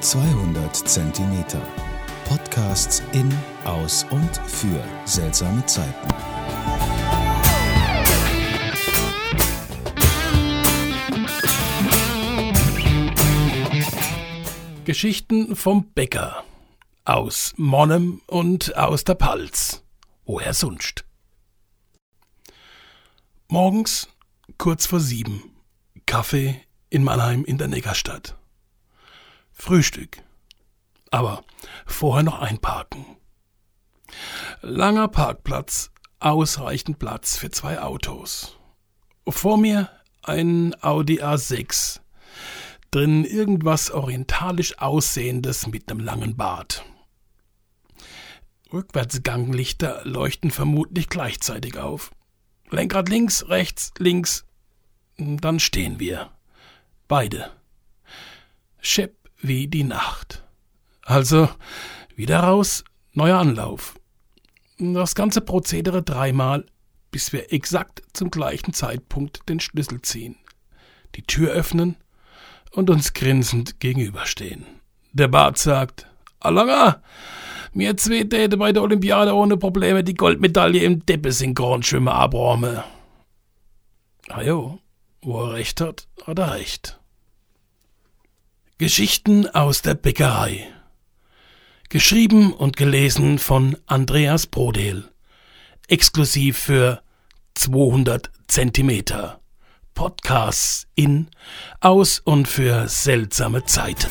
200 Zentimeter. Podcasts in, aus und für seltsame Zeiten. Geschichten vom Bäcker. Aus Monnem und aus der Palz. Woher sonst? Morgens, kurz vor sieben, Kaffee in Mannheim in der Neckarstadt. Frühstück. Aber vorher noch einparken. Langer Parkplatz, ausreichend Platz für zwei Autos. Vor mir ein Audi A6 drin irgendwas orientalisch aussehendes mit nem langen Bart. Rückwärtsganglichter leuchten vermutlich gleichzeitig auf. Lenkrad links, rechts, links. Dann stehen wir. Beide. Schepp wie die Nacht. Also wieder raus, neuer Anlauf. Das ganze Prozedere dreimal, bis wir exakt zum gleichen Zeitpunkt den Schlüssel ziehen. Die Tür öffnen, und uns grinsend gegenüberstehen. Der Bart sagt, Alanga, mir zwei täte bei der Olympiade ohne Probleme die Goldmedaille im Deppe-Synchronschwimmer abräumen. Ah wo er recht hat, hat er recht. Geschichten aus der Bäckerei. Geschrieben und gelesen von Andreas Brodel. Exklusiv für 200 Zentimeter. Podcasts in, aus und für seltsame Zeiten.